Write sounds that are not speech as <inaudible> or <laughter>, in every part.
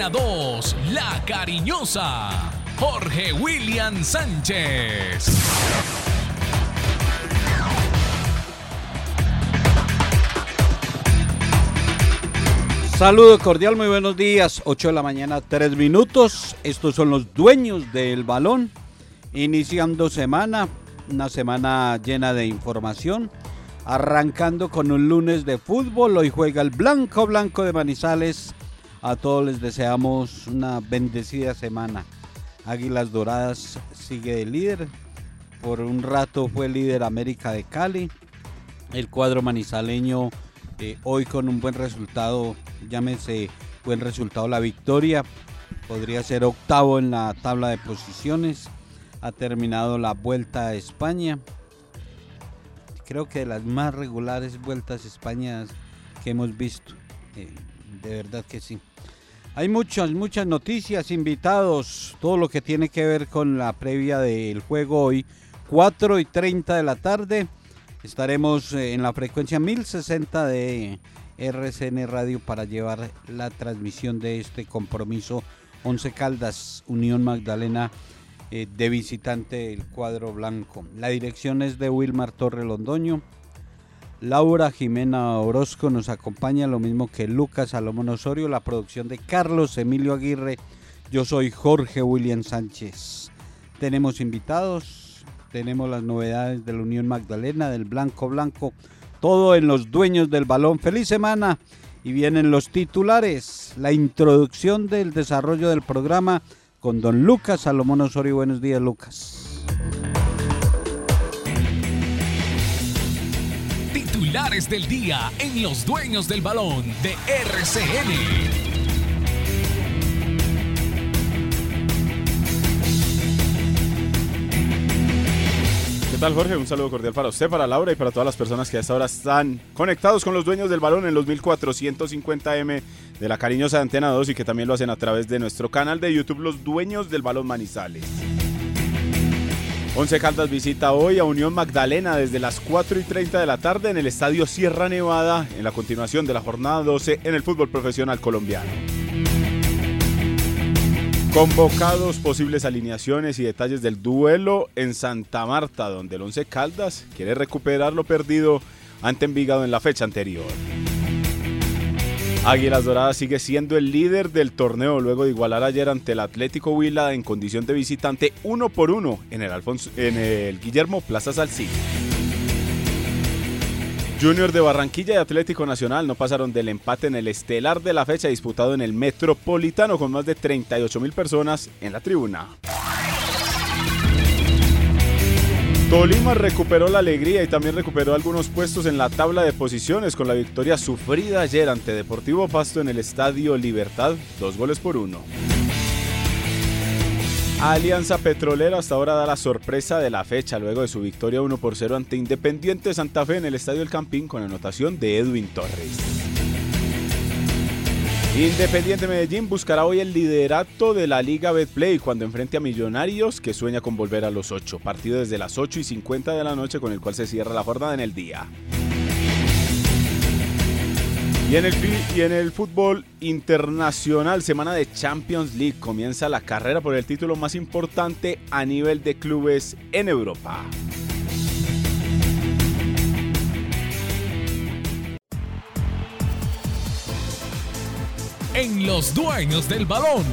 Antena 2, La Cariñosa. Jorge William Sánchez. Saludo cordial, muy buenos días. 8 de la mañana, 3 minutos. Estos son los dueños del balón. Iniciando semana, una semana llena de información. Arrancando con un lunes de fútbol. Hoy juega el Blanco Blanco de Manizales. A todos les deseamos una bendecida semana. Águilas Doradas sigue de líder. Por un rato fue líder América de Cali. El cuadro manizaleño eh, hoy con un buen resultado, llámese buen resultado la victoria, podría ser octavo en la tabla de posiciones, ha terminado la vuelta a España, creo que de las más regulares vueltas a España que hemos visto, eh, de verdad que sí. Hay muchas, muchas noticias, invitados, todo lo que tiene que ver con la previa del juego hoy, 4 y 30 de la tarde. Estaremos eh, en la frecuencia 1060 de RCN Radio para llevar la transmisión de este compromiso 11 Caldas, Unión Magdalena eh, de visitante del cuadro blanco. La dirección es de Wilmar Torre Londoño. Laura Jimena Orozco nos acompaña, lo mismo que Lucas Salomón Osorio, la producción de Carlos Emilio Aguirre. Yo soy Jorge William Sánchez. Tenemos invitados, tenemos las novedades de la Unión Magdalena, del Blanco Blanco, todo en los dueños del balón. Feliz semana y vienen los titulares, la introducción del desarrollo del programa con don Lucas Salomón Osorio. Buenos días, Lucas. Titulares del día en los dueños del balón de RCN. tal Jorge? Un saludo cordial para usted, para Laura y para todas las personas que a esta hora están conectados con los dueños del balón en los 1450M de la cariñosa Antena 2 y que también lo hacen a través de nuestro canal de YouTube Los Dueños del Balón Manizales. Once Caldas visita hoy a Unión Magdalena desde las 4 y 30 de la tarde en el Estadio Sierra Nevada en la continuación de la jornada 12 en el fútbol profesional colombiano. Convocados, posibles alineaciones y detalles del duelo en Santa Marta, donde el Once Caldas quiere recuperar lo perdido ante Envigado en la fecha anterior. Águilas Doradas sigue siendo el líder del torneo luego de igualar ayer ante el Atlético Huila en condición de visitante uno por uno en el, Alfonso, en el Guillermo Plaza Salcillo. Junior de Barranquilla y Atlético Nacional no pasaron del empate en el estelar de la fecha disputado en el Metropolitano con más de 38 mil personas en la tribuna. Tolima recuperó la alegría y también recuperó algunos puestos en la tabla de posiciones con la victoria sufrida ayer ante Deportivo Pasto en el Estadio Libertad, dos goles por uno. Alianza Petrolera hasta ahora da la sorpresa de la fecha luego de su victoria 1 por 0 ante Independiente Santa Fe en el Estadio El Campín con anotación de Edwin Torres. Independiente Medellín buscará hoy el liderato de la Liga Betplay cuando enfrente a Millonarios que sueña con volver a los 8. Partido desde las 8 y 50 de la noche con el cual se cierra la jornada en el día. Y en, el, y en el fútbol internacional, semana de Champions League, comienza la carrera por el título más importante a nivel de clubes en Europa. En los dueños del balón,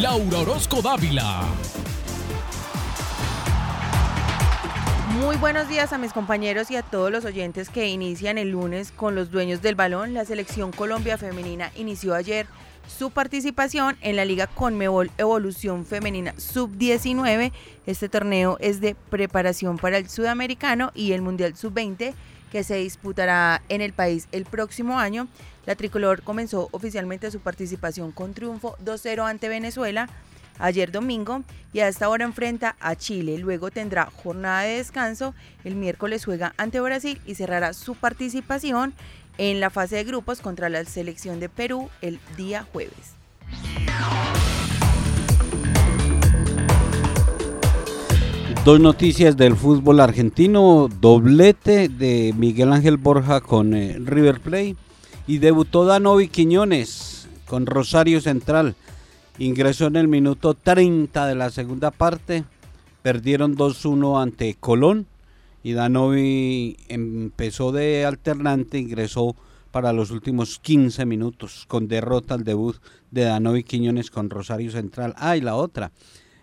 Laura Orozco Dávila. Muy buenos días a mis compañeros y a todos los oyentes que inician el lunes con los dueños del balón. La selección Colombia Femenina inició ayer su participación en la Liga Conmebol Evolución Femenina Sub-19. Este torneo es de preparación para el Sudamericano y el Mundial Sub-20 que se disputará en el país el próximo año. La tricolor comenzó oficialmente su participación con triunfo 2-0 ante Venezuela ayer domingo y a esta hora enfrenta a Chile. Luego tendrá jornada de descanso. El miércoles juega ante Brasil y cerrará su participación en la fase de grupos contra la selección de Perú el día jueves. Dos noticias del fútbol argentino, doblete de Miguel Ángel Borja con eh, River Plate y debutó Danovi Quiñones con Rosario Central Ingresó en el minuto 30 de la segunda parte. Perdieron 2-1 ante Colón. Y Danovi empezó de alternante, ingresó para los últimos 15 minutos con derrota al debut de Danovi Quiñones con Rosario Central. Ah, y la otra.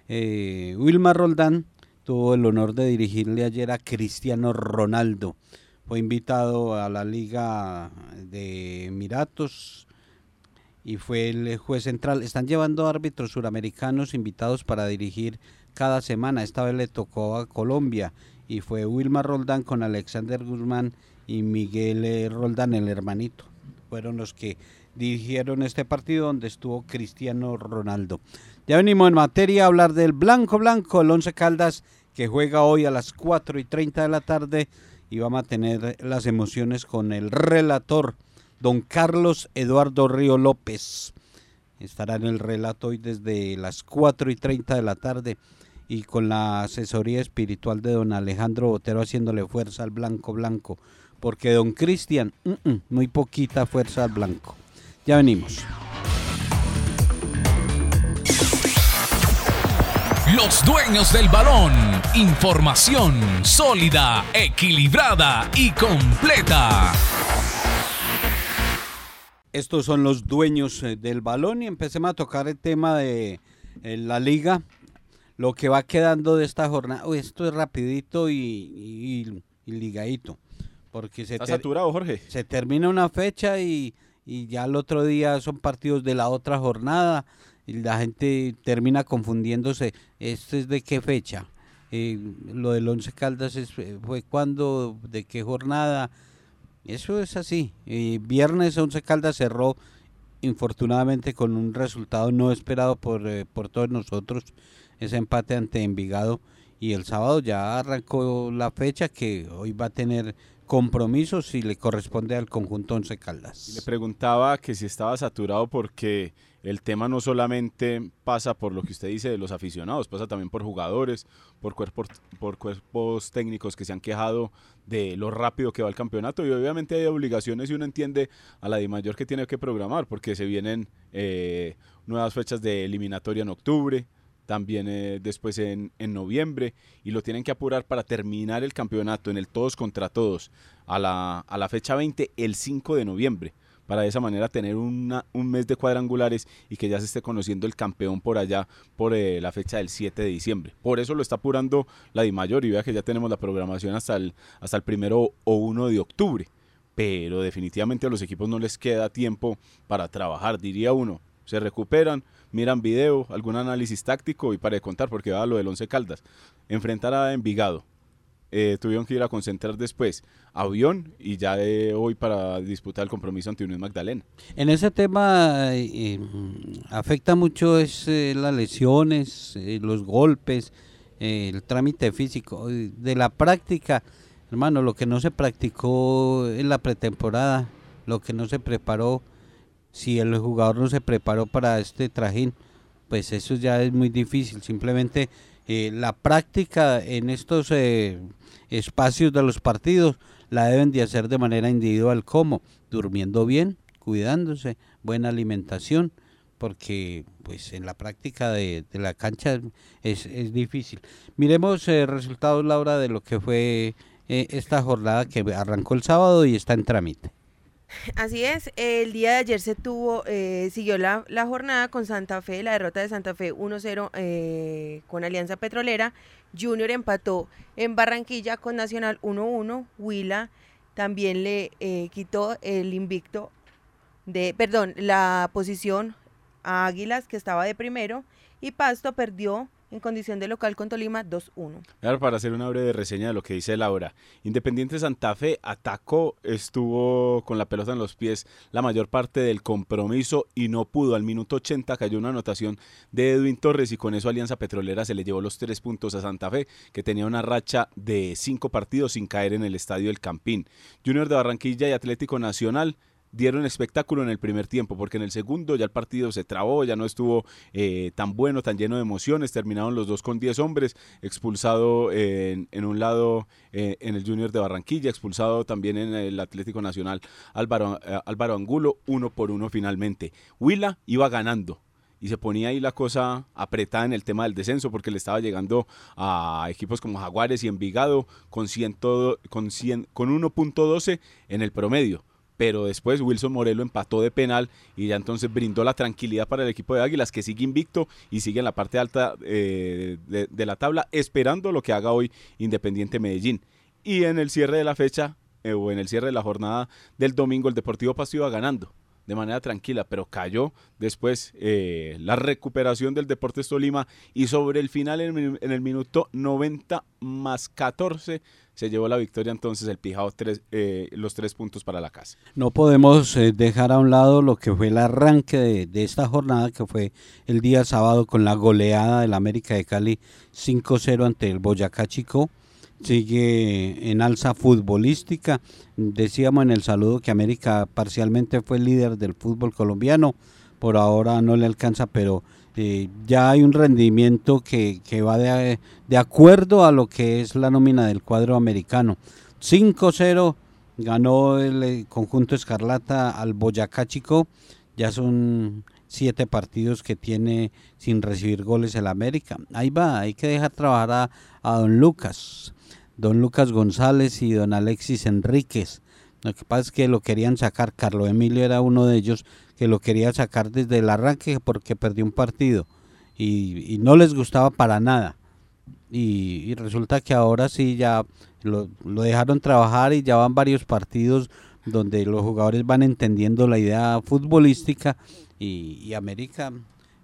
Eh, Wilmar Roldán tuvo el honor de dirigirle ayer a Cristiano Ronaldo. Fue invitado a la Liga de Emiratos y fue el juez central. Están llevando árbitros suramericanos invitados para dirigir cada semana. Esta vez le tocó a Colombia y fue Wilmar Roldán con Alexander Guzmán y Miguel eh, Roldán, el hermanito. Fueron los que dirigieron este partido donde estuvo Cristiano Ronaldo. Ya venimos en materia a hablar del Blanco Blanco, el Once Caldas, que juega hoy a las 4 y 30 de la tarde y vamos a tener las emociones con el relator, don Carlos Eduardo Río López. Estará en el relato hoy desde las 4 y 30 de la tarde y con la asesoría espiritual de don Alejandro Botero haciéndole fuerza al Blanco Blanco, porque don Cristian, mm, mm, muy poquita fuerza al Blanco. Ya venimos. Los dueños del balón. Información sólida, equilibrada y completa. Estos son los dueños eh, del balón y empecemos a tocar el tema de eh, la liga, lo que va quedando de esta jornada. Uy, esto es rapidito y, ligadito. Porque se, ¿Está saturado, Jorge? se termina una fecha y, y ya el otro día son partidos de la otra jornada y la gente termina confundiéndose. ¿Esto es de qué fecha? Eh, lo del Once Caldas es, fue cuándo, de qué jornada. Eso es así. Eh, viernes Once Caldas cerró infortunadamente con un resultado no esperado por, eh, por todos nosotros, ese empate ante Envigado. Y el sábado ya arrancó la fecha que hoy va a tener compromisos y le corresponde al conjunto Once Caldas. Le preguntaba que si estaba saturado porque el tema no solamente pasa por lo que usted dice de los aficionados, pasa también por jugadores, por cuerpos, por cuerpos técnicos que se han quejado de lo rápido que va el campeonato. Y obviamente hay obligaciones y uno entiende a la de mayor que tiene que programar porque se vienen eh, nuevas fechas de eliminatoria en octubre, también eh, después en, noviembre y lo tienen que apurar para terminar el campeonato en el todos contra todos a la, a la fecha 20 el 5 de noviembre para de esa manera tener un mes de cuadrangulares y que ya se esté conociendo el campeón por allá por eh, la fecha del 7 de diciembre. Por eso lo está apurando la Di Mayor y vea que ya tenemos la programación hasta el, hasta el primero o 1 de octubre. Pero definitivamente a los equipos no les queda tiempo para trabajar, diría uno. Se recuperan, miran video, algún análisis táctico y para contar porque va lo del Once Caldas. Enfrentar a Envigado, eh, tuvieron que ir a concentrar después avión y ya de hoy para disputar el compromiso ante Unión Magdalena. En ese tema eh, afecta mucho es eh, las lesiones, los golpes, el trámite físico. De la práctica, hermano, lo que no se practicó en la pretemporada, lo que no se preparó, si el jugador no se preparó para este trajín, pues eso ya es muy difícil. Simplemente la práctica en estos espacios de los partidos la deben de hacer de manera individual, como durmiendo bien, cuidándose, buena alimentación, porque pues en la práctica de, la cancha es, es, difícil. Miremos eh, resultados, Laura, de lo que fue eh, esta jornada que arrancó el sábado y está en trámite. Así es, el día de ayer se tuvo, eh, siguió la, la, jornada con Santa Fe, la derrota de Santa Fe 1-0 eh, con Alianza Petrolera. Junior empató en Barranquilla con Nacional 1-1. Huila también le eh, quitó el invicto de, perdón, la posición a Águilas que estaba de primero. Y Pasto perdió en condición de local con Tolima 2-1. Claro, para hacer una breve reseña de lo que dice Laura. Independiente Santa Fe atacó, estuvo con la pelota en los pies la mayor parte del compromiso y no pudo. Al minuto 80 cayó una anotación de Edwin Torres y con eso Alianza Petrolera se le llevó los tres puntos a Santa Fe, que tenía una racha de cinco partidos sin caer en el estadio del Campín. Junior de Barranquilla y Atlético Nacional dieron espectáculo en el primer tiempo, porque en el segundo ya el partido se trabó, ya no estuvo eh, tan bueno, tan lleno de emociones, terminaron los dos con 10 hombres, expulsado en, un lado eh, en el Junior de Barranquilla, expulsado también en el Atlético Nacional Álvaro, eh, Álvaro Angulo, uno por uno finalmente. Huila iba ganando y se ponía ahí la cosa apretada en el tema del descenso porque le estaba llegando a equipos como Jaguares y Envigado con, con, con 1.12 en el promedio. Pero después Wilson Morelo empató de penal y ya entonces brindó la tranquilidad para el equipo de Águilas que sigue invicto y sigue en la parte alta eh, de, la tabla esperando lo que haga hoy Independiente Medellín. Y en el cierre de la fecha eh, o en el cierre de la jornada del domingo el Deportivo Pasto iba ganando de manera tranquila, pero cayó después eh, la recuperación del Deportes Tolima y sobre el final en, el minuto 90 más 14 se llevó la victoria entonces el Pijao tres, eh, los tres puntos para la casa. No podemos eh, dejar a un lado lo que fue el arranque de, de, esta jornada que fue el día sábado con la goleada del América de Cali 5-0 ante el Boyacá Chico sigue en alza futbolística. Decíamos en el saludo que América parcialmente fue líder del fútbol colombiano, por ahora no le alcanza, pero eh, ya hay un rendimiento que, va de, de, acuerdo a lo que es la nómina del cuadro americano. 5-0 ganó el eh, conjunto Escarlata al Boyacá Chico, ya son siete partidos que tiene sin recibir goles el América. Ahí va, hay que dejar trabajar a, a don Lucas don Lucas González y don Alexis Enríquez. Lo que pasa es que lo querían sacar, Carlos Emilio era uno de ellos que lo quería sacar desde el arranque porque perdió un partido y, no les gustaba para nada. Y, resulta que ahora sí ya lo, dejaron trabajar y ya van varios partidos donde los jugadores van entendiendo la idea futbolística y, y América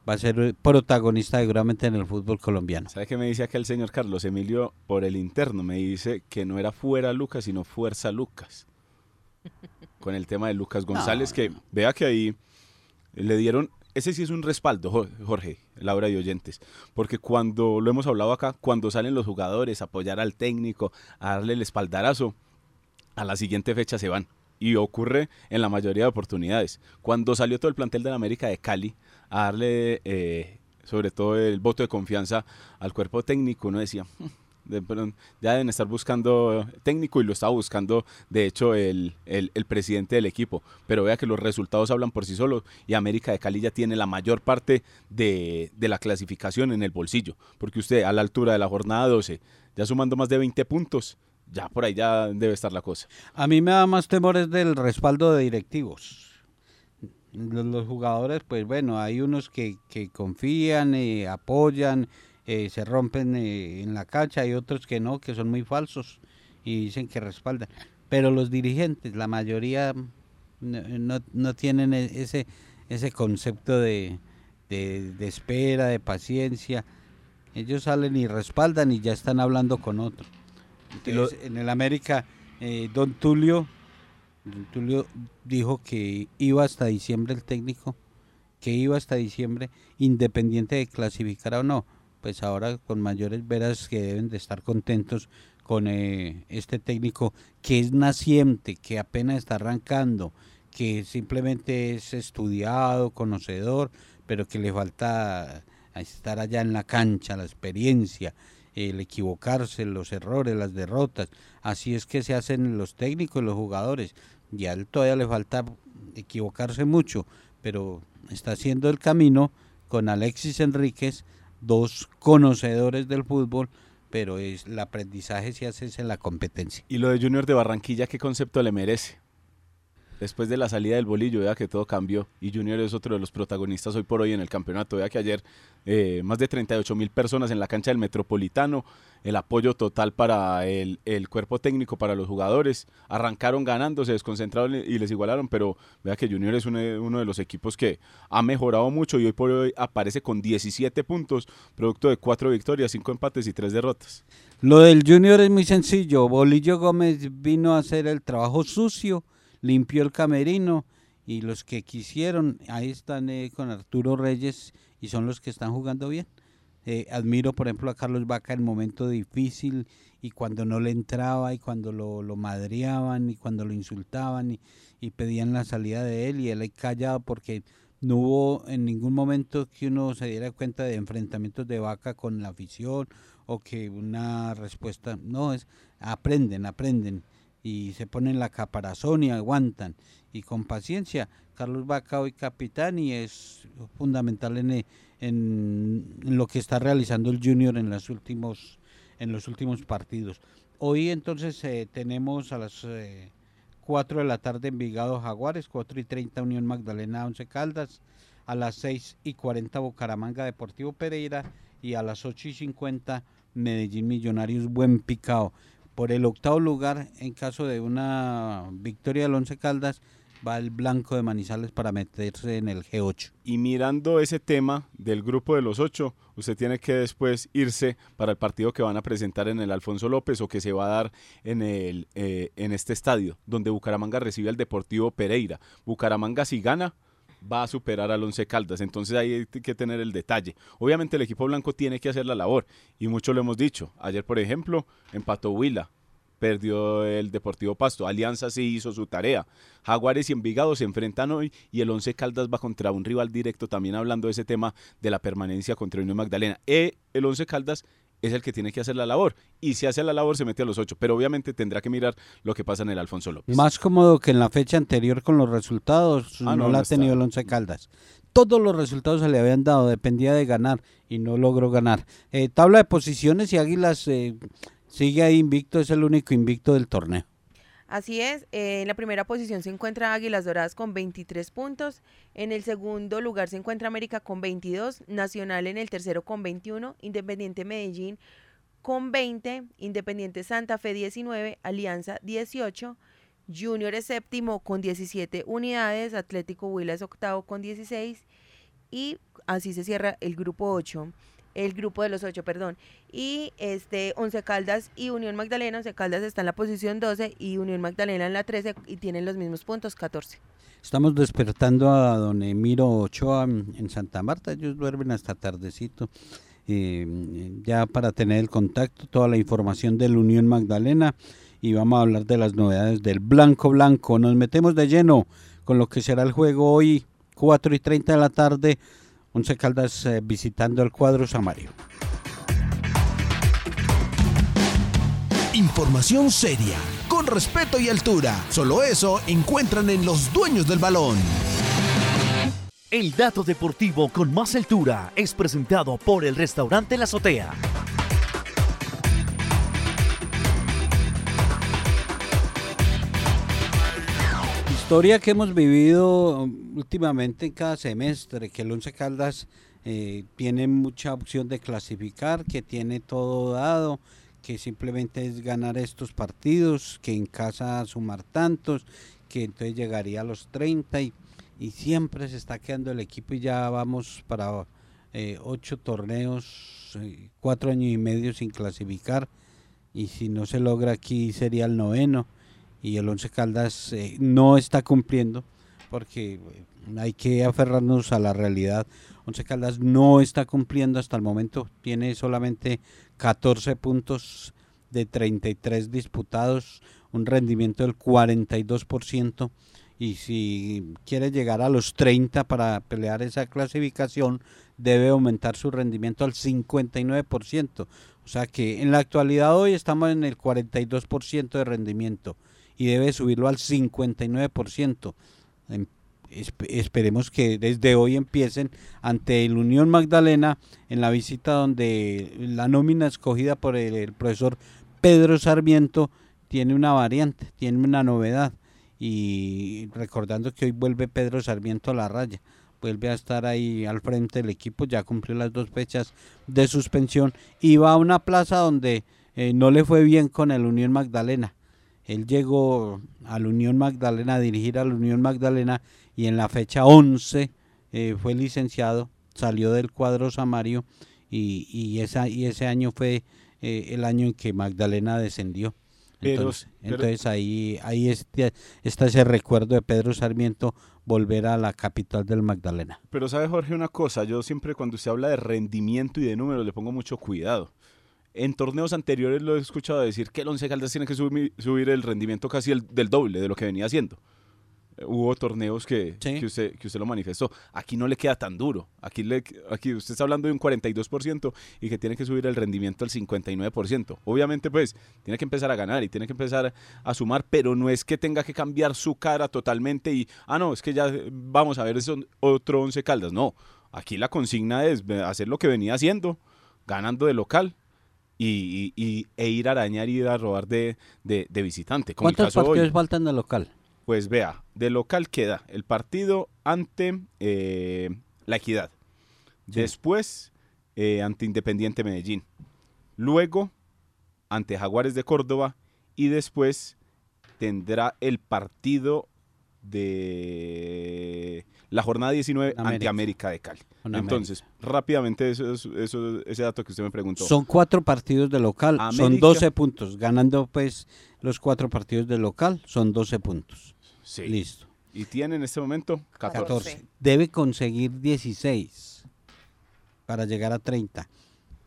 va a ser protagonista seguramente en el fútbol colombiano. ¿Sabe qué me dice acá el señor Carlos Emilio por el interno? Me dice que no era fuera Lucas, sino fuerza Lucas. <laughs> Con el tema de Lucas González, que vea que ahí le dieron, ese sí es un respaldo, Jorge, Laura y oyentes, porque cuando lo hemos hablado acá, cuando salen los jugadores a apoyar al técnico, a darle el espaldarazo, a la siguiente fecha se van. Y ocurre en la mayoría de oportunidades. Cuando salió todo el plantel de la América de Cali, a darle eh, sobre todo el voto de confianza al cuerpo técnico. Uno decía, hmm, ya deben estar buscando técnico y lo estaba buscando de hecho el, el, presidente del equipo. Pero vea que los resultados hablan por sí solos y América de Cali ya tiene la mayor parte de, de la clasificación en el bolsillo. Porque usted a la altura de la jornada 12, ya sumando más de 20 puntos, ya por ahí ya debe estar la cosa. A mí me da más temores del respaldo de directivos los, jugadores, pues bueno, hay unos que, que confían, eh, apoyan, eh, se rompen eh, en la cancha, hay otros que no, que son muy falsos y dicen que respaldan. Pero los dirigentes, la mayoría no, no, tienen e, ese, ese concepto de, de, espera, de paciencia. Ellos salen y respaldan y ya están hablando con otro. en el América, Don Tulio Tulio dijo que iba hasta diciembre el técnico, que iba hasta diciembre independiente de clasificar o no. Pues ahora con mayores veras que deben de estar contentos con eh, este técnico que es naciente, que apenas está arrancando, que simplemente es estudiado, conocedor, pero que le falta estar allá en la cancha, la experiencia, el equivocarse, los errores, las derrotas. Así es que se hacen los técnicos los jugadores y a él todavía le falta equivocarse mucho, pero está haciendo el camino con Alexis Enríquez, dos conocedores del fútbol, pero es el aprendizaje se hace en la competencia. ¿Y lo de Junior de Barranquilla qué concepto le merece? Después de la salida del bolillo, vea que todo cambió y Junior es otro de los protagonistas hoy por hoy en el campeonato. Vea que ayer eh, más de 38 mil personas en la cancha del Metropolitano, el apoyo total para el, cuerpo técnico, para los jugadores. Arrancaron ganando, se desconcentraron y les igualaron, pero vea que Junior es uno, uno de los equipos que ha mejorado mucho y hoy por hoy aparece con 17 puntos, producto de 4 victorias, 5 empates y 3 derrotas. Lo del Junior es muy sencillo. Bolillo Gómez vino a hacer el trabajo sucio limpió el camerino y los que quisieron, ahí están eh, con Arturo Reyes y son los que están jugando bien. Eh, admiro, por ejemplo, a Carlos Vaca en el momento difícil y cuando no le entraba y cuando lo, lo madreaban y cuando lo insultaban y, y, pedían la salida de él y él callado porque no hubo en ningún momento que uno se diera cuenta de enfrentamientos de Vaca con la afición o que una respuesta, no, es aprenden, aprenden y se ponen la caparazón y aguantan. Y con paciencia, Carlos Vaca hoy capitán y es fundamental en, en, lo que está realizando el Junior en, los últimos, en los últimos partidos. Hoy entonces eh, tenemos a las 4 de la tarde Envigado Jaguares, 4 y 30 Unión Magdalena 11 Caldas, a las 6 y 40 Bucaramanga Deportivo Pereira y a las 8 y 50 Medellín Millonarios Buen Picao. Por el octavo lugar, en caso de una victoria del Once Caldas, va el Blanco de Manizales para meterse en el G8. Y mirando ese tema del grupo de los ocho, usted tiene que después irse para el partido que van a presentar en el Alfonso López o que se va a dar en, el, eh, en este estadio, donde Bucaramanga recibe al Deportivo Pereira. Bucaramanga si gana, va a superar al Once Caldas. Entonces ahí hay que tener el detalle. Obviamente el equipo blanco tiene que hacer la labor y mucho lo hemos dicho. Ayer, por ejemplo, empató Huila, perdió el Deportivo Pasto. Alianza sí hizo su tarea. Jaguares y Envigado se enfrentan hoy y el Once Caldas va contra un rival directo también hablando de ese tema de la permanencia contra Unión Magdalena. E el Once Caldas es el que tiene que hacer la labor. Y si hace la labor se mete a los ocho, pero obviamente tendrá que mirar lo que pasa en el Alfonso López. Más cómodo que en la fecha anterior con los resultados, ah, no, la ha tenido el Once Caldas. Todos los resultados se le habían dado, dependía de ganar y no logró ganar. Eh, tabla de posiciones y Águilas eh, sigue ahí invicto, es el único invicto del torneo. Así es, eh, en la primera posición se encuentra Águilas Doradas con 23 puntos, en el segundo lugar se encuentra América con 22, Nacional en el tercero con 21, Independiente Medellín con 20, Independiente Santa Fe 19, Alianza 18, Junior es séptimo con 17 unidades, Atlético Huila es octavo con 16 y así se cierra el grupo 8 el grupo de los ocho, perdón. Y este Once Caldas y Unión Magdalena, Once Caldas está en la posición 12 y Unión Magdalena en la 13 y tienen los mismos puntos, 14. Estamos despertando a don Emiro Ochoa en Santa Marta, ellos duermen hasta tardecito. Eh, ya para tener el contacto, toda la información de la Unión Magdalena y vamos a hablar de las novedades del Blanco Blanco. Nos metemos de lleno con lo que será el juego hoy, 4 y 30 de la tarde Once Caldas eh, visitando el cuadro Samario. Información seria, con respeto y altura. Solo eso encuentran en los dueños del balón. El dato deportivo con más altura es presentado por el restaurante La Azotea. historia que hemos vivido últimamente en cada semestre, que el Once Caldas eh, tiene mucha opción de clasificar, que tiene todo dado, que simplemente es ganar estos partidos, que en casa sumar tantos, que entonces llegaría a los 30 y, siempre se está quedando el equipo y ya vamos para eh, ocho torneos, eh, cuatro años y medio sin clasificar. Y si no se logra aquí sería el noveno. Y el Once Caldas no está cumpliendo porque eh, hay que aferrarnos a la realidad. Once Caldas no está cumpliendo hasta el momento, tiene solamente 14 puntos de 33 disputados, un rendimiento del 42% y si quiere llegar a los 30 para pelear esa clasificación debe aumentar su rendimiento al 59%. O sea que en la actualidad hoy estamos en el 42% de rendimiento y debe subirlo al 59%. Em, esperemos que desde hoy empiecen ante el Unión Magdalena en la visita donde la nómina escogida por el, profesor Pedro Sarmiento tiene una variante, tiene una novedad. Y recordando que hoy vuelve Pedro Sarmiento a la raya, vuelve a estar ahí al frente del equipo, ya cumplió las dos fechas de suspensión y va a una plaza donde eh, no le fue bien con el Unión Magdalena él llegó a la Unión Magdalena, a dirigir a la Unión Magdalena y en la fecha 11 eh, fue licenciado, salió del cuadro Samario y, y, esa, y ese año fue eh, el año en que Magdalena descendió. Entonces, entonces ahí, ahí este, está ese recuerdo de Pedro Sarmiento volver a la capital del Magdalena. Pero sabe Jorge una cosa, yo siempre cuando se habla de rendimiento y de números le pongo mucho cuidado. En torneos anteriores lo he escuchado decir que el Once Caldas tiene que subir, el rendimiento casi el, del doble de lo que venía haciendo. hubo torneos que, Sí. que, usted, que usted lo manifestó. Aquí no le queda tan duro. Aquí, le, aquí usted está hablando de un 42% y que tiene que subir el rendimiento al 59%. Obviamente, pues, tiene que empezar a ganar y tiene que empezar a sumar, pero no es que tenga que cambiar su cara totalmente y, ah, no, es que ya eh, vamos a ver eso, otro 11 caldas. No, aquí la consigna es hacer lo que venía haciendo, ganando de local. Y, y- y- e ir a arañar y ir a robar de, de, de visitante. Como el ¿Cuántos hoy. partidos faltan de local? Pues vea, de local queda el partido ante eh, La Equidad. Sí. Después eh, ante Independiente Medellín. Luego ante Jaguares de Córdoba. Y después tendrá el partido de la jornada 19 ante América. América de Cali. Con Entonces, rápidamente eso, es- eso- ese dato que usted me preguntó. Son cuatro partidos de local, son América. 12 puntos. Ganando pues los cuatro partidos de local, son 12 puntos. Sí. Listo. Y tiene en este momento 14. 14. Debe conseguir 16 para llegar a 30.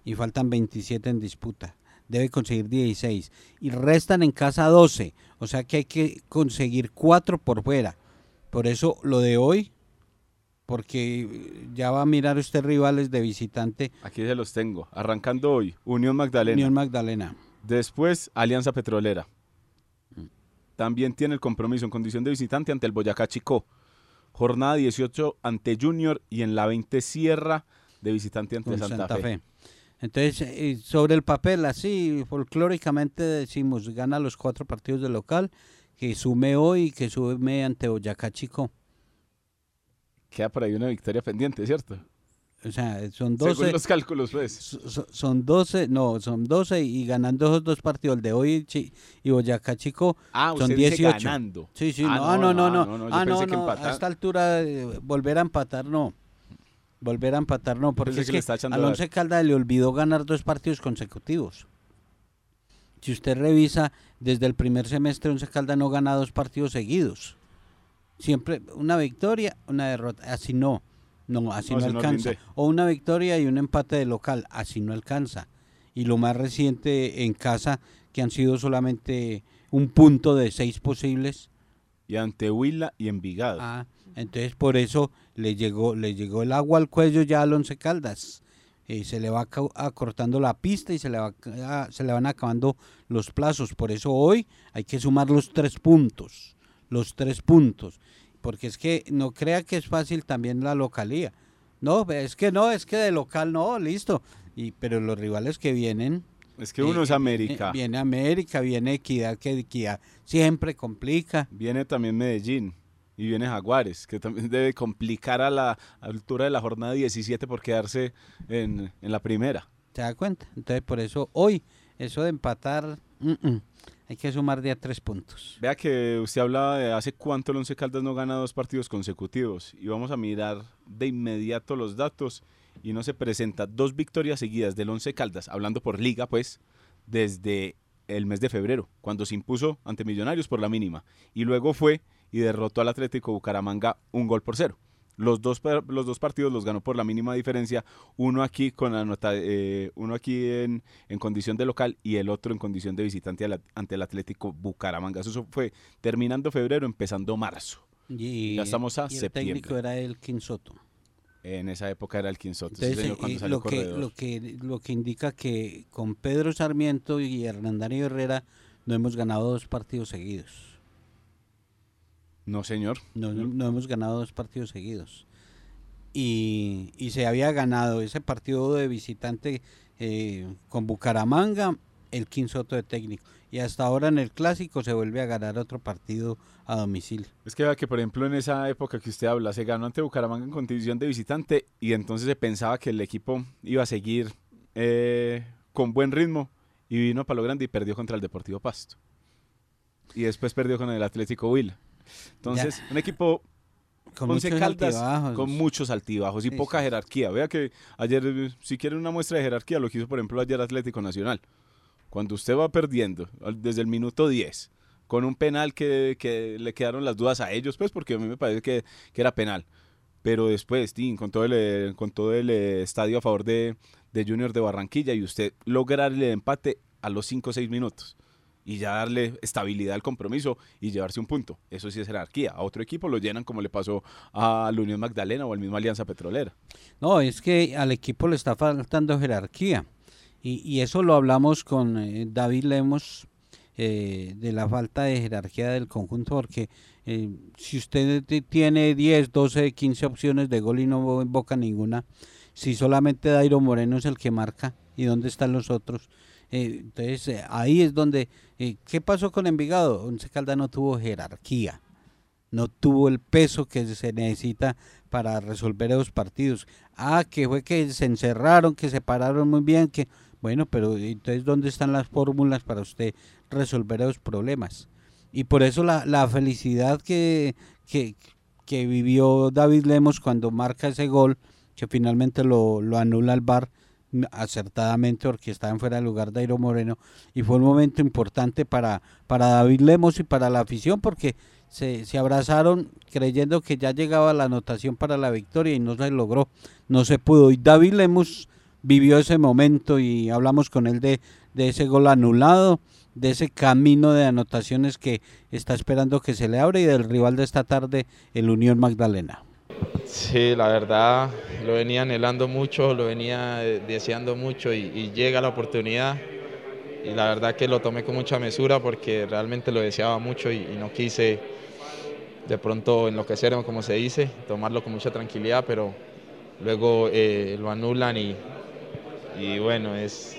Y faltan 27 en disputa. Debe conseguir 16. Y restan en casa 12. O sea que hay que conseguir 4 por fuera. Por eso lo de hoy, porque ya va a mirar usted rivales de visitante. Aquí se los tengo. Arrancando hoy, Unión Magdalena. Unión Magdalena. Después, Alianza Petrolera. También tiene el compromiso en condición de visitante ante el Boyacá Chicó. Jornada 18 ante Junior y en la 20 cierra de visitante ante con Santa, Fe. Entonces, eh, sobre el papel, así folclóricamente decimos, gana los cuatro partidos de local, que sume hoy, que sume ante Boyacá Chico. Queda por ahí una victoria pendiente, ¿cierto? O sea, son Según 12, los cálculos, pues. so- so- son 12, no, son 12 y ganando esos dos partidos, el de hoy y Boyacá Chico, Ah, son usted dice 18. ganando. Sí, sí, Ah, no, no, no, no. yo ah, no, no, a esta altura eh, volver a empatar no. Volver a empatar no, porque es que que, al Once Caldas le olvidó ganar dos partidos consecutivos. Si usted revisa, desde el primer semestre Once Caldas no gana dos partidos seguidos. Siempre una victoria, una derrota, así no. No, así No, no, así no alcanza. o una victoria y un empate de local, así no alcanza. Y lo más reciente en casa, que han sido solamente un punto de seis posibles, Y ante Huila y Envigado. Ah, entonces por eso le llegó, le llegó el agua al cuello ya al Once Caldas. Eh, se le va acortando la pista y se le, va, a- se le van acabando los plazos. Por eso hoy hay que sumar los tres puntos. Los tres puntos. Porque es que no crea que es fácil también la localía. No, es que no, es que de local no, listo. Y, pero los rivales que vienen es que uno eh, es América. eh, viene América, viene Equidad, que Equidad siempre complica. Viene también Medellín y viene Jaguares, que también <laughs> debe complicar a la altura de la jornada 17 por quedarse en, en la primera. ¿Se da cuenta? Entonces, por eso hoy, eso de empatar, hay que sumar de a tres puntos. Vea que usted hablaba de hace cuánto el Once Caldas no gana dos partidos consecutivos y vamos a mirar de inmediato los datos y no se presenta dos victorias seguidas del Once Caldas, hablando por liga pues, desde el mes de febrero, cuando se impuso ante Millonarios por la mínima y luego fue y derrotó al Atlético Bucaramanga un gol por cero. Los dos, los dos partidos los ganó por la mínima diferencia, uno aquí con la nota, eh, uno aquí en, en condición de local y el otro en condición de visitante ante el Atlético Bucaramanga. Eso fue terminando febrero, empezando marzo. Y, Ya estamos a y el septiembre. técnico era el Quinsoto. En esa época era el Quinsoto, sí, Entonces, señor, eh, lo, que, lo, que, lo que indica que con Pedro Sarmiento y Hernán Darío Herrera no hemos ganado dos partidos seguidos. No, señor. No, no- no hemos ganado dos partidos seguidos. Y, y se había ganado ese partido de visitante eh, con Bucaramanga, el Quinsoto de técnico. Y hasta ahora en el clásico se vuelve a ganar otro partido a domicilio. Es que vea que, por ejemplo, en esa época que usted habla, se ganó ante Bucaramanga en condición de visitante y entonces se pensaba que el equipo iba a seguir eh, con buen ritmo y vino para lo grande y perdió contra el Deportivo Pasto. Y después perdió con el Atlético Huila. Entonces, un equipo Con muchos Caldas altibajos. con muchos altibajos y Sí, poca sí. jerarquía. Vea que ayer, eh, si quieren una muestra de jerarquía, lo que hizo, por ejemplo, ayer Atlético Nacional. Cuando usted va perdiendo desde el minuto 10, con un penal que, que le quedaron las dudas a ellos, pues porque a mí me parece que, que era penal. Pero después, tin, con todo el, eh, con todo el eh, estadio a favor de, de Junior de Barranquilla y usted lograr el empate a los 5 o 6 minutos. Y ya darle estabilidad al compromiso y llevarse un punto. Eso sí es jerarquía. A otro equipo lo llenan como le pasó a Unión Magdalena o al mismo Alianza Petrolera. No, es que al equipo le está faltando jerarquía. Y, eso lo hablamos con eh, David Lemos eh, de la falta de jerarquía del conjunto, porque eh, si usted tiene 10, 12, 15 opciones de gol y no invoca ninguna, si solamente Dairo Moreno es el que marca, ¿y dónde están los otros? Entonces ahí es donde, ¿qué pasó con Envigado? Once Calda no tuvo jerarquía no tuvo el peso que se necesita para resolver esos partidos. Ah, que fue que se encerraron, que se pararon muy bien, que bueno, pero entonces, ¿dónde están las fórmulas para usted resolver esos problemas? Y por eso la, la felicidad que, que, que, vivió David Lemos cuando marca ese gol, que finalmente lo, lo anula el VAR acertadamente porque estaba en fuera de lugar de Airo Moreno, y fue un momento importante para, para David Lemos y para la afición, porque se, se abrazaron creyendo que ya llegaba la anotación para la victoria y no se logró, no se pudo. Y David Lemos vivió ese momento y hablamos con él de, de ese gol anulado, de ese camino de anotaciones que está esperando que se le abra y del rival de esta tarde, el Unión Magdalena. Sí, la verdad lo venía anhelando mucho, lo venía deseando mucho y, llega la oportunidad. Y la verdad que lo tomé con mucha mesura porque realmente lo deseaba mucho y, no quise de pronto enloquecerme como se dice, tomarlo con mucha tranquilidad, pero luego eh, lo anulan y, y bueno, es,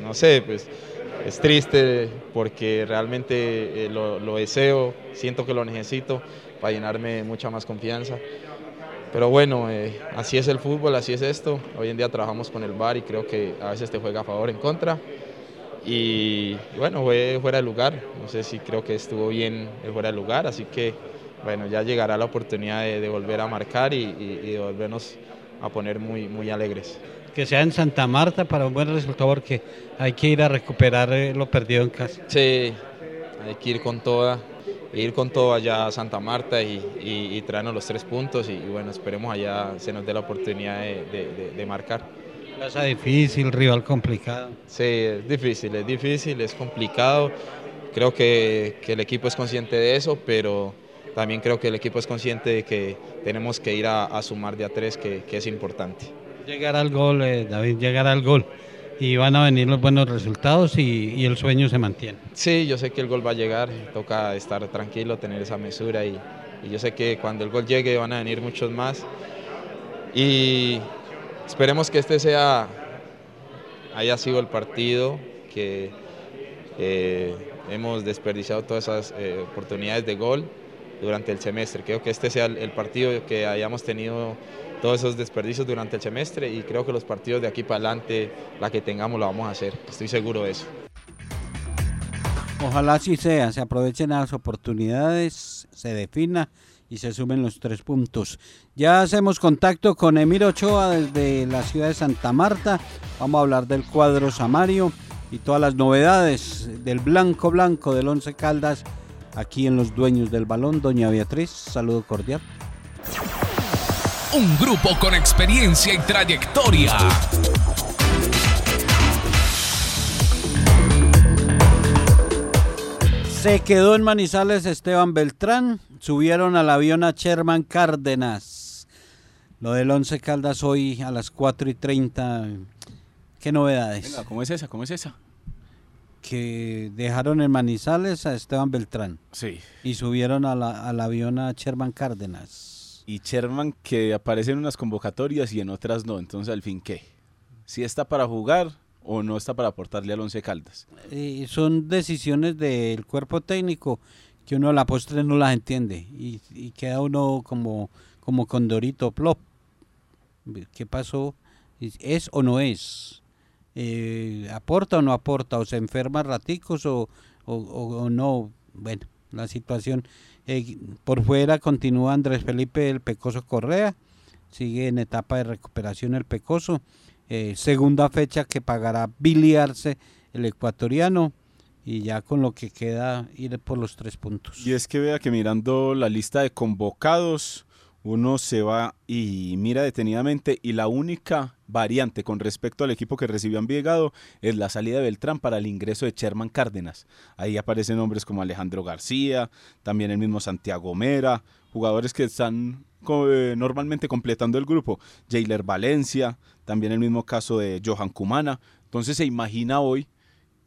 no sé, pues es triste porque realmente eh, lo, deseo, siento que lo necesito para llenarme mucha más confianza. Pero bueno, eh, así es el fútbol, así es esto. Hoy en día trabajamos con el VAR y creo que a veces te juega a favor o en contra. Y bueno, fue fuera de lugar. No sé si creo que estuvo bien fuera de lugar, así que bueno, ya llegará la oportunidad de, volver a marcar y, y de volvernos a poner muy, muy alegres. Que sea en Santa Marta para un buen resultado porque hay que ir a recuperar eh, lo perdido en casa. Sí, hay que ir con toda, ir con todo allá a Santa Marta y, traernos los tres puntos y, bueno, esperemos allá se nos dé la oportunidad de, marcar. Plaza difícil, rival complicado. Sí, es difícil, es difícil, es complicado. Creo que, que el equipo es consciente de eso, pero también creo que el equipo es consciente de que tenemos que ir a, sumar de a tres, que, es importante. Llegar al gol, eh, David, llegar al gol. Y van a venir los buenos resultados y, el sueño se mantiene. Sí, yo sé que el gol va a llegar, toca estar tranquilo, tener esa mesura y, yo sé que cuando el gol llegue van a venir muchos más. Y esperemos que este sea, haya sido el partido, que eh, hemos desperdiciado todas esas eh, oportunidades de gol durante el semestre. Creo que este sea el, partido que hayamos tenido todos esos desperdicios durante el semestre y creo que los partidos de aquí para adelante, la que tengamos, lo vamos a hacer. Estoy seguro de eso. Ojalá así sea, se aprovechen las oportunidades, se defina y se sumen los tres puntos. Ya hacemos contacto con Emir Ochoa desde la ciudad de Santa Marta. Vamos a hablar del cuadro Samario y todas las novedades del blanco blanco del Once Caldas aquí en Los Dueños del Balón. Doña Beatriz, saludo cordial. Un grupo con experiencia y trayectoria. Se quedó en Manizales Esteban Beltrán, subieron al avión a Sherman Cárdenas. Lo del Once Caldas hoy a las 4 y 30. ¿Qué novedades? Venga, ¿cómo es esa? ¿Cómo es esa? que dejaron en Manizales a Esteban Beltrán. Sí. Y subieron a la, al avión a Sherman Cárdenas. Y Sherman que aparece en unas convocatorias y en otras no. Entonces, al fin, ¿qué? ¿Si está para jugar o no está para aportarle al Once Caldas? Eh, son decisiones del cuerpo técnico que uno a la postre no las entiende. Y, y queda uno como, como Condorito Plop. ¿Qué pasó? ¿Es o no es? eh, aporta o no aporta, o se enferma raticos o, o, no. Bueno, la situación. Eh, por fuera continúa Andrés Felipe el Pecoso Correa, sigue en etapa de recuperación el Pecoso. Eh, segunda fecha que pagará biliarse el ecuatoriano y ya con lo que queda ir por los tres puntos. Y es que vea que mirando la lista de convocados, uno se va y mira detenidamente y la única variante con respecto al equipo que recibió Envigado es la salida de Beltrán para el ingreso de Sherman Cárdenas. Ahí aparecen nombres como Alejandro García, también el mismo Santiago Mera, jugadores que están eh, normalmente completando el grupo. Jailer Valencia, también el mismo caso de Johan Cumana. Entonces se imagina hoy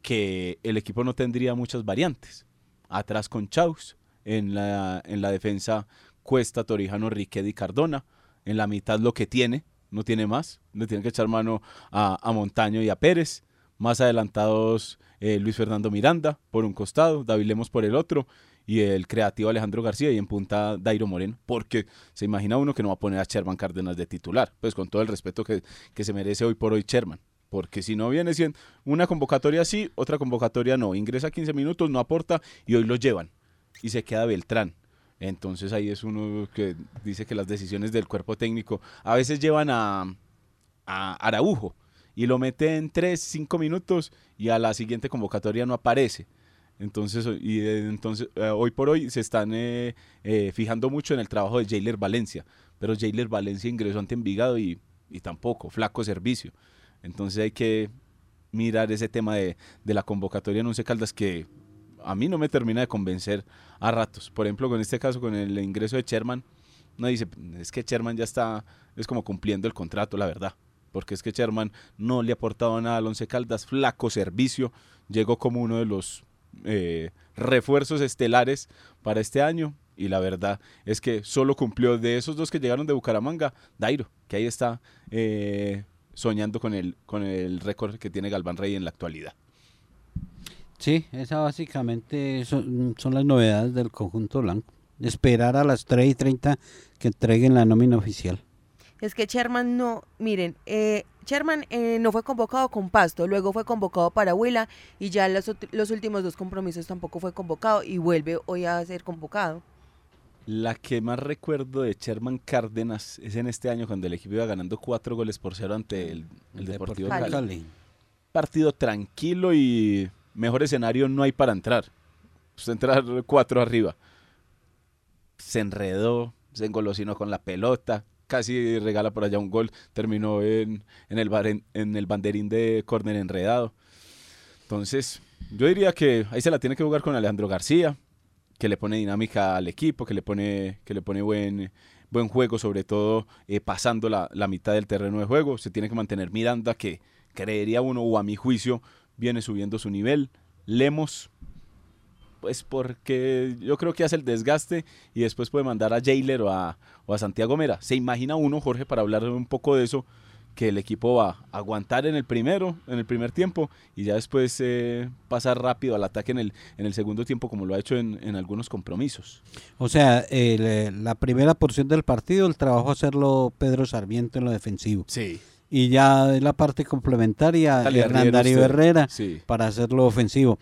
que el equipo no tendría muchas variantes. Atrás con Chaus, en la, en la defensa Cuesta, Torijano, Riquet y Cardona. En la mitad lo que tiene, no tiene más. Le tiene que echar mano a, Montaño y a Pérez. Más adelantados eh, Luis Fernando Miranda por un costado, David Lemos por el otro y el creativo Alejandro García y en punta Dairo Moreno, porque se imagina uno que no va a poner a Sherman Cárdenas de titular, pues con todo el respeto que, que se merece hoy por hoy Sherman, porque si no viene siendo una convocatoria sí, otra convocatoria no, ingresa 15 minutos, no aporta y hoy lo llevan y se queda Beltrán. Entonces ahí es uno que dice que las decisiones del cuerpo técnico a veces llevan a, a Araujo y lo mete en 3, 5 minutos y a la siguiente convocatoria no aparece. Entonces, y entonces eh, hoy por hoy se están eh, eh, fijando mucho en el trabajo de Jailer Valencia, pero Jailer Valencia ingresó ante Envigado y, y tampoco, flaco servicio. Entonces hay que mirar ese tema de, de la convocatoria en Once Caldas que a mí no me termina de convencer a ratos. Por ejemplo, con este caso, con el ingreso de Sherman, no dice, es que Sherman ya está, es como cumpliendo el contrato, la verdad. Porque es que Sherman no le ha aportado nada al Once Caldas, flaco servicio, llegó como uno de los eh, refuerzos estelares para este año. Y la verdad es que solo cumplió de esos dos que llegaron de Bucaramanga, Dairo, que ahí está eh, soñando con el, con el récord que tiene Galván Rey en la actualidad. Sí, esa básicamente son, son, las novedades del conjunto blanco. Esperar a las 3 y 30 que entreguen la nómina oficial. Es que Sherman no, miren, eh, Sherman eh, no fue convocado con Pasto, luego fue convocado para Huila y ya los, los últimos dos compromisos tampoco fue convocado y vuelve hoy a ser convocado. La que más recuerdo de Sherman Cárdenas es en este año cuando el equipo iba ganando cuatro goles por cero ante el, Deportivo, Cali. Partido tranquilo y mejor escenario no hay para entrar. Pues entrar cuatro arriba. Se enredó, se engolosinó con la pelota, casi regala por allá un gol, terminó en, en, el, en el banderín de córner enredado. Entonces, yo diría que ahí se la tiene que jugar con Alejandro García, que le pone dinámica al equipo, que le pone, que le pone buen, buen juego, sobre todo eh, pasando la, la, mitad del terreno de juego. Se tiene que mantener Miranda, que creería uno, o a mi juicio, viene subiendo su nivel. Lemos, pues porque yo creo que hace el desgaste y después puede mandar a Jailer o a, o a Santiago Mera. ¿Se imagina uno, Jorge, para hablar un poco de eso? que el equipo va a aguantar en el primero, en el primer tiempo, y ya después eh, pasar rápido al ataque en el, en el segundo tiempo, como lo ha hecho en, en algunos compromisos. O sea, eh, la primera porción del partido, el trabajo hacerlo Pedro Sarmiento en lo defensivo. Sí. Y ya la parte complementaria, Hernandario Herrera, para hacerlo ofensivo.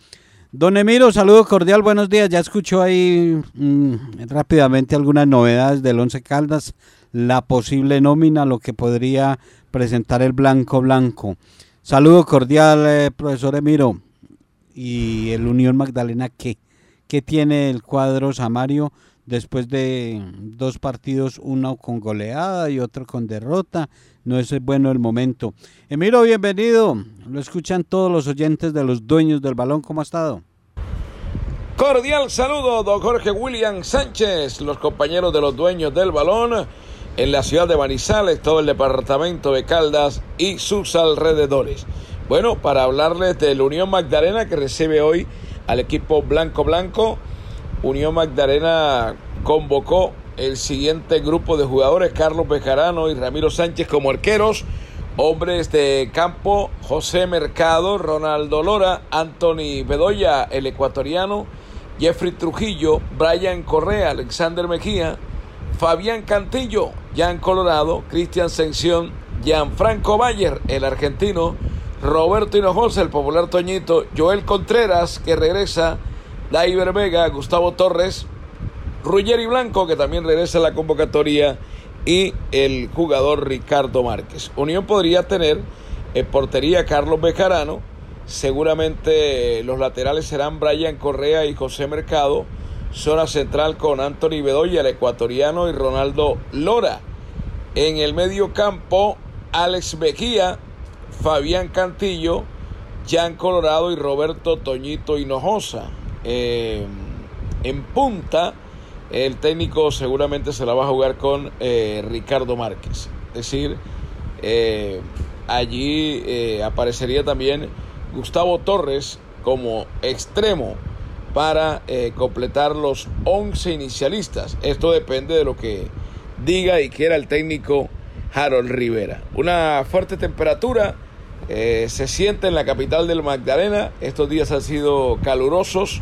Don Emiro, saludo cordial, buenos días. Ya escuchó ahí mm, rápidamente algunas novedades del Once Caldas, la posible nómina, lo que podría presentar el Blanco Blanco. Saludo cordial, eh, profesor Emiro. ¿Y el Unión Magdalena qué? ¿Qué tiene el cuadro Samario después de dos partidos, uno con goleada y otro con derrota? No es bueno el momento. Emiro, bienvenido. Lo escuchan todos los oyentes de los dueños del balón. ¿Cómo ha estado? Cordial saludo, don Jorge William Sánchez, los compañeros de los dueños del balón en la ciudad de Manizales, todo el departamento de Caldas y sus alrededores. Bueno, para hablarles del Unión Magdalena que recibe hoy al equipo Blanco Blanco, Unión Magdalena convocó el siguiente grupo de jugadores, Carlos Bejarano y Ramiro Sánchez como arqueros. Hombres de campo, José Mercado, Ronaldo Lora, Anthony Bedoya, el ecuatoriano, Jeffrey Trujillo, Brian Correa, Alexander Mejía, Fabián Cantillo, Jan Colorado, Cristian Sención, Franco Bayer, el argentino, Roberto Hinojosa, el popular Toñito, Joel Contreras, que regresa, Daiver Vega, Gustavo Torres, Ruggeri Blanco, que también regresa a la convocatoria, y el jugador Ricardo Márquez. Unión podría tener en portería Carlos Bejarano, seguramente los laterales serán Brian Correa y José Mercado, zona central con Anthony Bedoya, el ecuatoriano, y Ronaldo Lora. En el medio campo, Alex Mejía, Fabián Cantillo, Jan Colorado y Roberto Toñito Hinojosa. Eh, en punta, el técnico seguramente se la va a jugar con eh, Ricardo Márquez. Es decir, eh, allí aparecería también Gustavo Torres como extremo para completar los 11 inicialistas. Esto depende de lo que diga y quiera el técnico Harold Rivera. Una fuerte temperatura eh, se siente en la capital del Magdalena. Estos días han sido calurosos.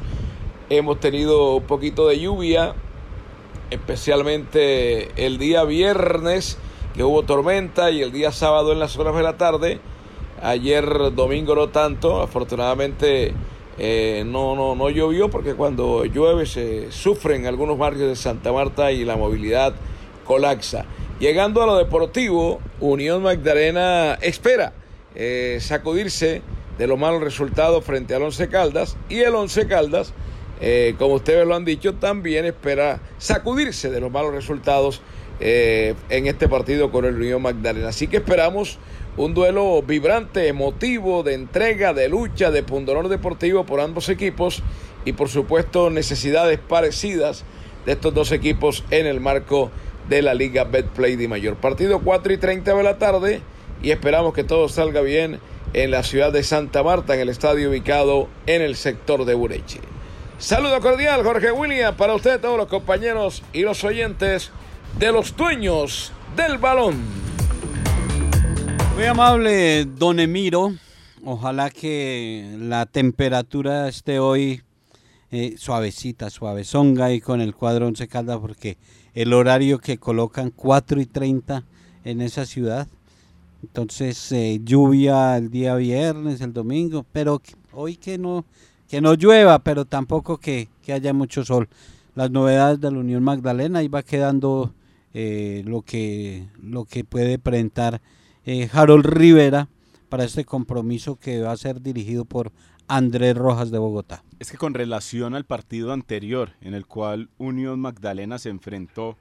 Hemos tenido un poquito de lluvia, especialmente el día viernes que hubo tormenta y el día sábado en las horas de la tarde. Ayer domingo no tanto, afortunadamente eh, no, no, no llovió porque cuando llueve se sufren algunos barrios de Santa Marta y la movilidad colapsa. Llegando a lo deportivo, Unión Magdalena espera eh, sacudirse de los malos resultados frente al Once Caldas y el Once Caldas, eh, como ustedes lo han dicho, también espera sacudirse de los malos resultados eh, en este partido con el Unión Magdalena. Así que esperamos un duelo vibrante, emotivo, de entrega, de lucha, de pundonor deportivo por ambos equipos y por supuesto necesidades parecidas de estos dos equipos en el marco de la Liga Betplay de Mayor. Partido 4 y 30 de la tarde y esperamos que todo salga bien en la ciudad de Santa Marta, en el estadio ubicado en el sector de Bureche. Saludo cordial, Jorge William, para usted, todos los compañeros y los oyentes de los dueños del balón. Muy amable, don Emiro. Ojalá que la temperatura esté hoy eh, suavecita, suavezonga y con el cuadro 11 Caldas, porque el horario que colocan 4 y 30 en esa ciudad. Entonces, eh, lluvia el día viernes, el domingo, pero hoy que no, que no llueva, pero tampoco que, haya mucho sol. Las novedades de la Unión Magdalena, ahí va quedando eh, lo, que, lo que puede presentar eh, Harold Rivera para este compromiso que va a ser dirigido por Andrés Rojas de Bogotá. Es que con relación al partido anterior, en el cual Unión Magdalena se enfrentó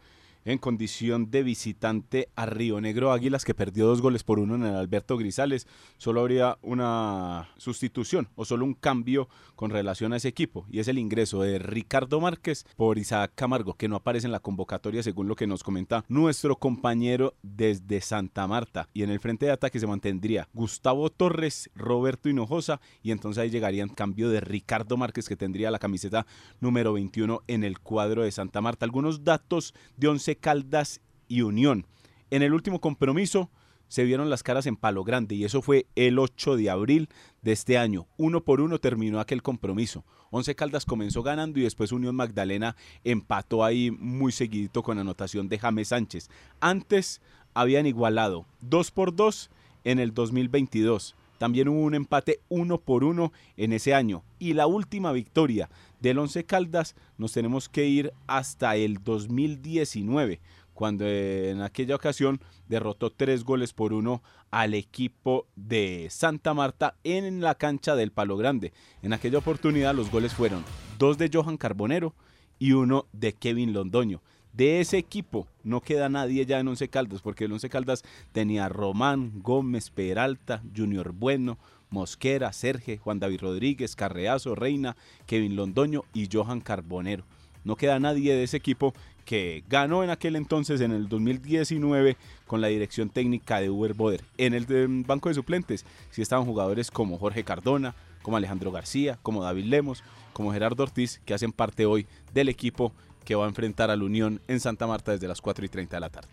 en condición de visitante a Río Negro Águilas, que perdió dos goles por uno en el Alberto Grisales. Solo habría una sustitución o solo un cambio con relación a ese equipo, y es el ingreso de Ricardo Márquez por Isaac Camargo, que no aparece en la convocatoria según lo que nos comenta nuestro compañero desde Santa Marta. Y en el frente de ataque se mantendría Gustavo Torres, Roberto Hinojosa, y entonces ahí llegarían cambio de Ricardo Márquez, que tendría la camiseta número 21 en el cuadro de Santa Marta. Algunos datos de 11 Caldas y Unión. En el último compromiso se vieron las caras en Palo Grande y eso fue el 8 de abril de este año. Uno por uno terminó aquel compromiso. Once Caldas comenzó ganando y después Unión Magdalena empató ahí muy seguidito con anotación de James Sánchez. Antes habían igualado 2 por 2 en el 2022. También hubo un empate uno por uno en ese año. Y la última victoria del Once Caldas nos tenemos que ir hasta el 2019, cuando en aquella ocasión derrotó tres goles por uno al equipo de Santa Marta en la cancha del Palo Grande. En aquella oportunidad los goles fueron dos de Johan Carbonero y uno de Kevin Londoño. De ese equipo no queda nadie ya en Once Caldas, porque el Once Caldas tenía Román, Gómez, Peralta, Junior Bueno, Mosquera, Serge, Juan David Rodríguez, Carreazo, Reina, Kevin Londoño y Johan Carbonero. No queda nadie de ese equipo que ganó en aquel entonces, en el 2019, con la dirección técnica de Uber Boder. En el banco de suplentes sí estaban jugadores como Jorge Cardona, como Alejandro García, como David Lemos, como Gerardo Ortiz, que hacen parte hoy del equipo que va a enfrentar a la Unión en Santa Marta desde las 4 y 30 de la tarde.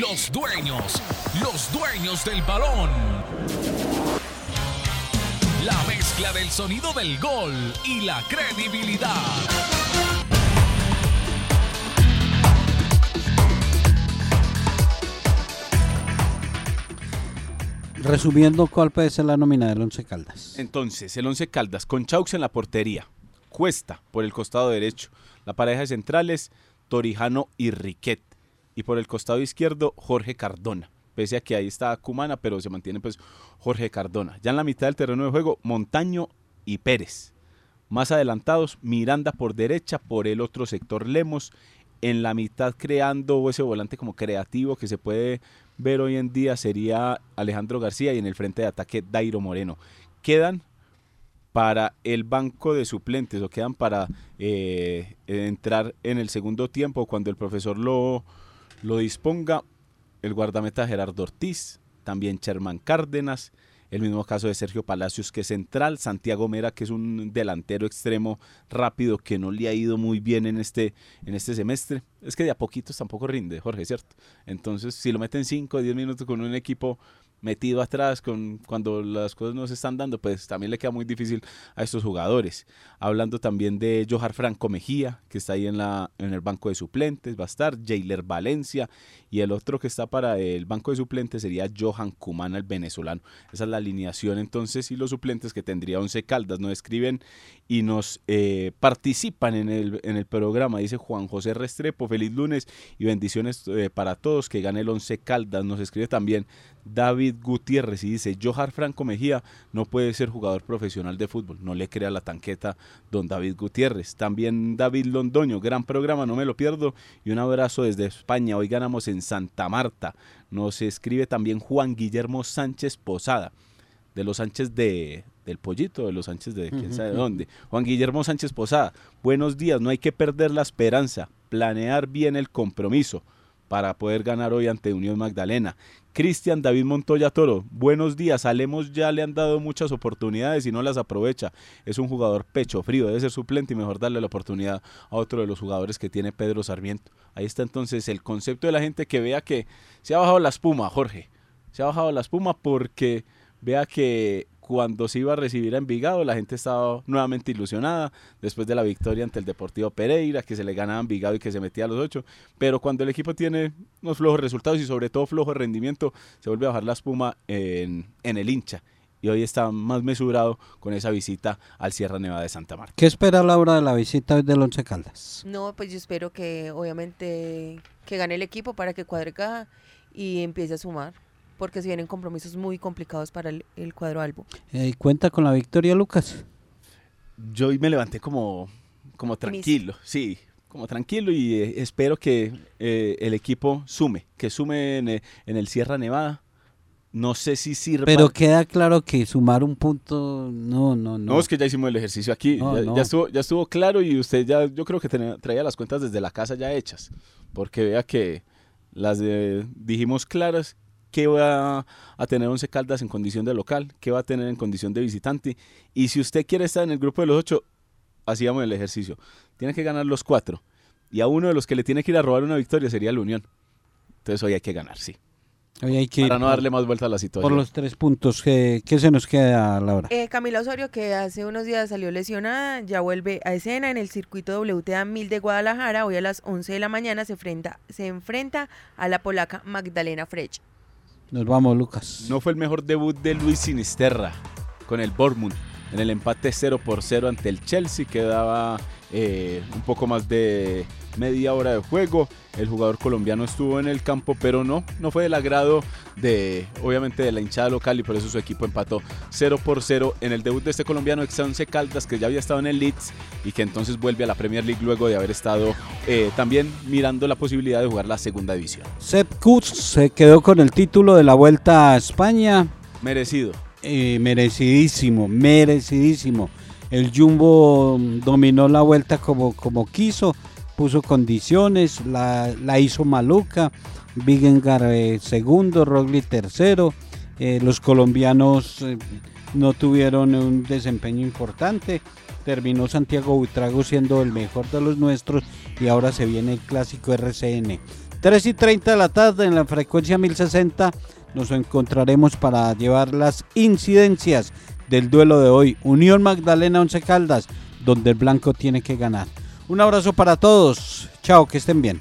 Los dueños, los dueños del balón. La mezcla del sonido del gol y la credibilidad. Resumiendo, ¿cuál puede ser la nómina del Once Caldas? Entonces, el Once Caldas con Chaux en la portería, Cuesta por el costado derecho, la pareja de centrales, Torijano y Riquet. Y por el costado izquierdo, Jorge Cardona. Pese a que ahí está Cumana, pero se mantiene pues Jorge Cardona. Ya en la mitad del terreno de juego, Montaño y Pérez. Más adelantados, Miranda por derecha, por el otro sector Lemos, en la mitad creando ese volante como creativo que se puede ver hoy en día sería Alejandro García y en el frente de ataque Dairo Moreno. Quedan para el banco de suplentes o quedan para eh, entrar en el segundo tiempo cuando el profesor lo, lo disponga el guardameta Gerardo Ortiz, también Sherman Cárdenas, el mismo caso de Sergio Palacios, que es central. Santiago Mera, que es un delantero extremo rápido que no le ha ido muy bien en este, en este semestre. Es que de a poquitos tampoco rinde, Jorge, ¿cierto? Entonces, si lo meten 5 o 10 minutos con un equipo metido atrás con, cuando las cosas no se están dando, pues también le queda muy difícil a estos jugadores. Hablando también de Johar Franco Mejía, que está ahí en, la, en el banco de suplentes, va a estar Jailer Valencia y el otro que está para el banco de suplentes sería Johan Cumana, el venezolano. Esa es la alineación entonces y los suplentes que tendría Once Caldas nos escriben y nos eh, participan en el, en el programa. Dice Juan José Restrepo, feliz lunes y bendiciones eh, para todos, que gane el Once Caldas. Nos escribe también David Gutiérrez y dice, Johar Franco Mejía no puede ser jugador profesional de fútbol, no le crea la tanqueta don David Gutiérrez. También David Londoño, gran programa, no me lo pierdo. Y un abrazo desde España, hoy ganamos en Santa Marta. Nos escribe también Juan Guillermo Sánchez Posada, de los Sánchez de, del Pollito, de los Sánchez de quién sabe dónde. Juan Guillermo Sánchez Posada, buenos días, no hay que perder la esperanza, planear bien el compromiso para poder ganar hoy ante Unión Magdalena. Cristian David Montoya Toro, buenos días. Alemos ya le han dado muchas oportunidades y no las aprovecha. Es un jugador pecho frío, debe ser suplente y mejor darle la oportunidad a otro de los jugadores que tiene Pedro Sarmiento. Ahí está entonces el concepto de la gente que vea que se ha bajado la espuma, Jorge. Se ha bajado la espuma porque vea que cuando se iba a recibir a Envigado, la gente estaba nuevamente ilusionada después de la victoria ante el Deportivo Pereira, que se le ganaba a Envigado y que se metía a los ocho. Pero cuando el equipo tiene unos flojos resultados y sobre todo flojo rendimiento, se vuelve a bajar la espuma en, en el hincha. Y hoy está más mesurado con esa visita al Sierra Nevada de Santa Marta. ¿Qué espera Laura de la visita del Once Caldas? No, pues yo espero que obviamente que gane el equipo para que cuadre caja y empiece a sumar porque se vienen compromisos muy complicados para el, cuadro albo. ¿Y cuenta con la victoria, Lucas? Yo hoy me levanté como, como tranquilo, sí, como tranquilo y eh, espero que eh, el equipo sume, que sume en, eh, el Sierra Nevada. No sé si sirve. Pero queda claro que sumar un punto, no, no, no. No, es que ya hicimos el ejercicio aquí, ya, estuvo, ya estuvo claro y usted ya, yo creo que traía las cuentas desde la casa ya hechas, porque vea que las dijimos claras qué va a tener Once Caldas en condición de local, qué va a tener en condición de visitante. Y si usted quiere estar en el grupo de los ocho, hacíamos el ejercicio. Tiene que ganar los cuatro. Y a uno de los que le tiene que ir a robar una victoria sería la Unión. Entonces hoy hay que ganar, sí. Hoy hay que Para no darle más vuelta a la situación. Por los tres puntos, ¿qué, qué se nos queda, Laura? Eh, Camila Osorio, que hace unos días salió lesionada, ya vuelve a escena en el circuito WTA 1000 de Guadalajara. Hoy a las 11 de la mañana se enfrenta, se enfrenta a la polaca Magdalena Frech. Nos vamos, Lucas. No fue el mejor debut de Luis Sinisterra con el Bournemouth en el empate 0 por 0 ante el Chelsea. Quedaba eh, un poco más de media hora de juego. El jugador colombiano estuvo en el campo, pero no, no fue del agrado de, obviamente, de la hinchada local y por eso su equipo empató 0 por 0 en el debut de este colombiano, Exonce Caldas, que ya había estado en el Leeds y que entonces vuelve a la Premier League luego de haber estado eh, también mirando la posibilidad de jugar la segunda división. Sepp Kuss se quedó con el título de la Vuelta a España. Merecido. Eh, merecidísimo, merecidísimo. El Jumbo dominó la vuelta como, como quiso puso condiciones, la, hizo maluca, Vigengar eh, segundo, Rogli tercero, eh, los colombianos eh, no tuvieron un desempeño importante, terminó Santiago Buitrago siendo el mejor de los nuestros y ahora se viene el clásico RCN. 3 y 30 de la tarde en la frecuencia 1060 nos encontraremos para llevar las incidencias del duelo de hoy. Unión Magdalena Once Caldas, donde el blanco tiene que ganar. Un abrazo para todos. Chao, que estén bien.